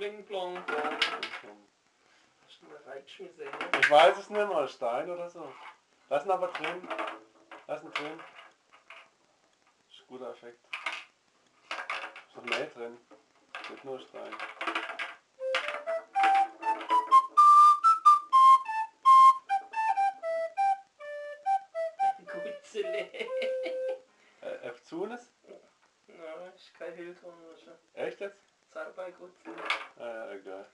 Bling blong blong. Mal? Ich weiß es nicht mehr, Stein oder so. Lass ihn aber drin. Lass ihn drin. Ist ein guter Effekt. Ist noch mehr drin. Nicht nur Stein. Gutzele. Äh, F Zunes? Na, ist kein Hilton, was schon. Echt jetzt? Zahlbei Gutzele. Ah, ja, egal.